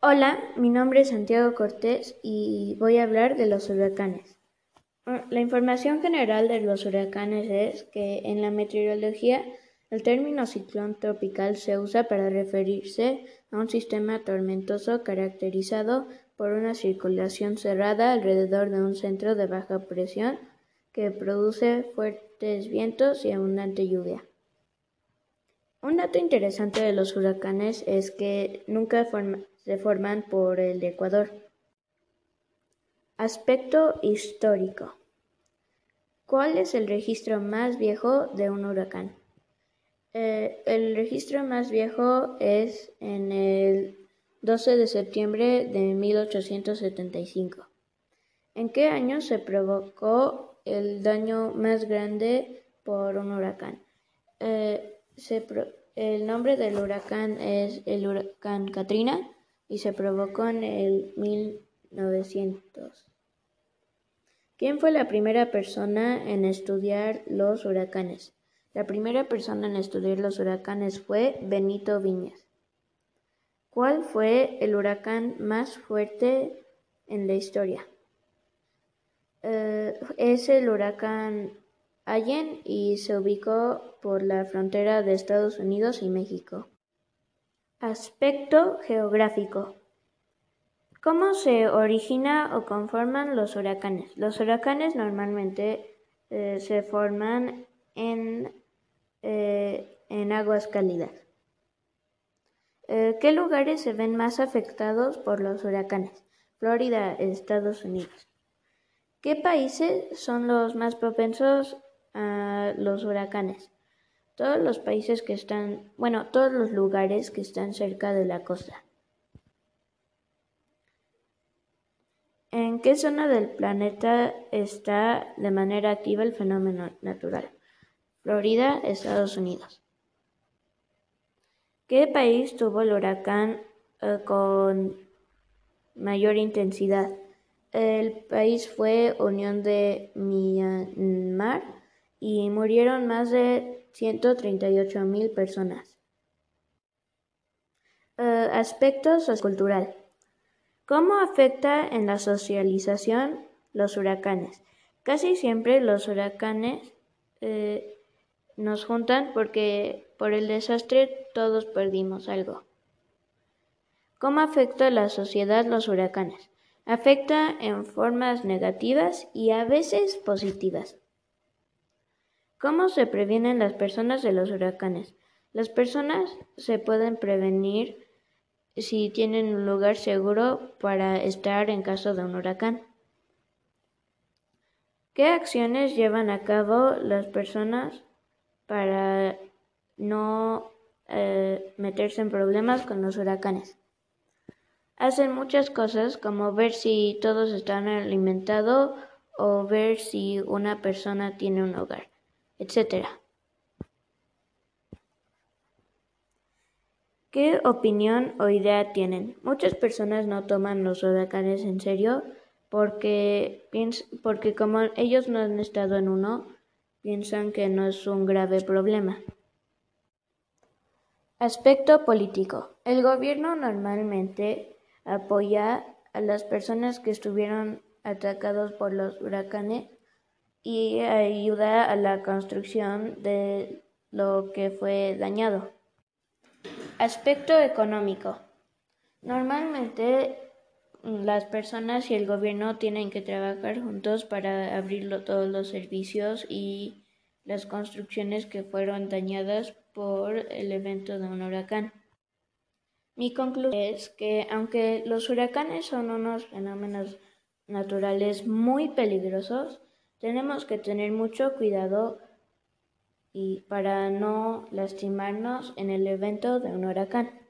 Hola, mi nombre es Santiago Cortés y voy a hablar de los huracanes. Ah, la información general de los huracanes es que en la meteorología el término ciclón tropical se usa para referirse a un sistema tormentoso caracterizado por una circulación cerrada alrededor de un centro de baja presión que produce fuertes vientos y abundante lluvia. Un dato interesante de los huracanes es que nunca se forman por el Ecuador. Aspecto histórico. ¿Cuál es el registro más viejo de un huracán? Eh, el registro más viejo es en el 12 de septiembre de 1875. ¿En qué año se provocó el daño más grande por un huracán? Eh, el nombre del huracán es el huracán Katrina y se provocó en el 1900. ¿Quién fue la primera persona en estudiar los huracanes? La primera persona en estudiar los huracanes fue Benito Viñas. ¿Cuál fue el huracán más fuerte en la historia? Eh, es el huracán Allen y se ubicó por la frontera de Estados Unidos y México. Aspecto geográfico. ¿Cómo se origina o conforman los huracanes? Los huracanes normalmente eh, se forman en, eh, en aguas cálidas. Eh, ¿Qué lugares se ven más afectados por los huracanes? Florida, Estados Unidos. ¿Qué países son los más propensos a los huracanes. Todos los países que están, bueno, todos los lugares que están cerca de la costa. ¿En qué zona del planeta está de manera activa el fenómeno natural? Florida, Estados Unidos. ¿Qué país tuvo el huracán eh, con mayor intensidad? El país fue Unión de Myanmar y murieron más de 138 mil personas. Uh, aspecto sociocultural. ¿Cómo afecta en la socialización los huracanes? Casi siempre los huracanes eh, nos juntan porque por el desastre todos perdimos algo. ¿Cómo afecta a la sociedad los huracanes? Afecta en formas negativas y a veces positivas. ¿Cómo se previenen las personas de los huracanes? Las personas se pueden prevenir si tienen un lugar seguro para estar en caso de un huracán. ¿Qué acciones llevan a cabo las personas para no eh, meterse en problemas con los huracanes? Hacen muchas cosas como ver si todos están alimentados o ver si una persona tiene un hogar etc. ¿Qué opinión o idea tienen? Muchas personas no toman los huracanes en serio porque, porque como ellos no han estado en uno, piensan que no es un grave problema. Aspecto político. El gobierno normalmente apoya a las personas que estuvieron atacados por los huracanes y ayuda a la construcción de lo que fue dañado. Aspecto económico. Normalmente mm, las personas y el gobierno tienen que trabajar juntos para abrir todos los servicios y las construcciones que fueron dañadas por el evento de un huracán. Mi conclusión es que aunque los huracanes son unos fenómenos naturales muy peligrosos, tenemos que tener mucho cuidado y para no lastimarnos en el evento de un huracán.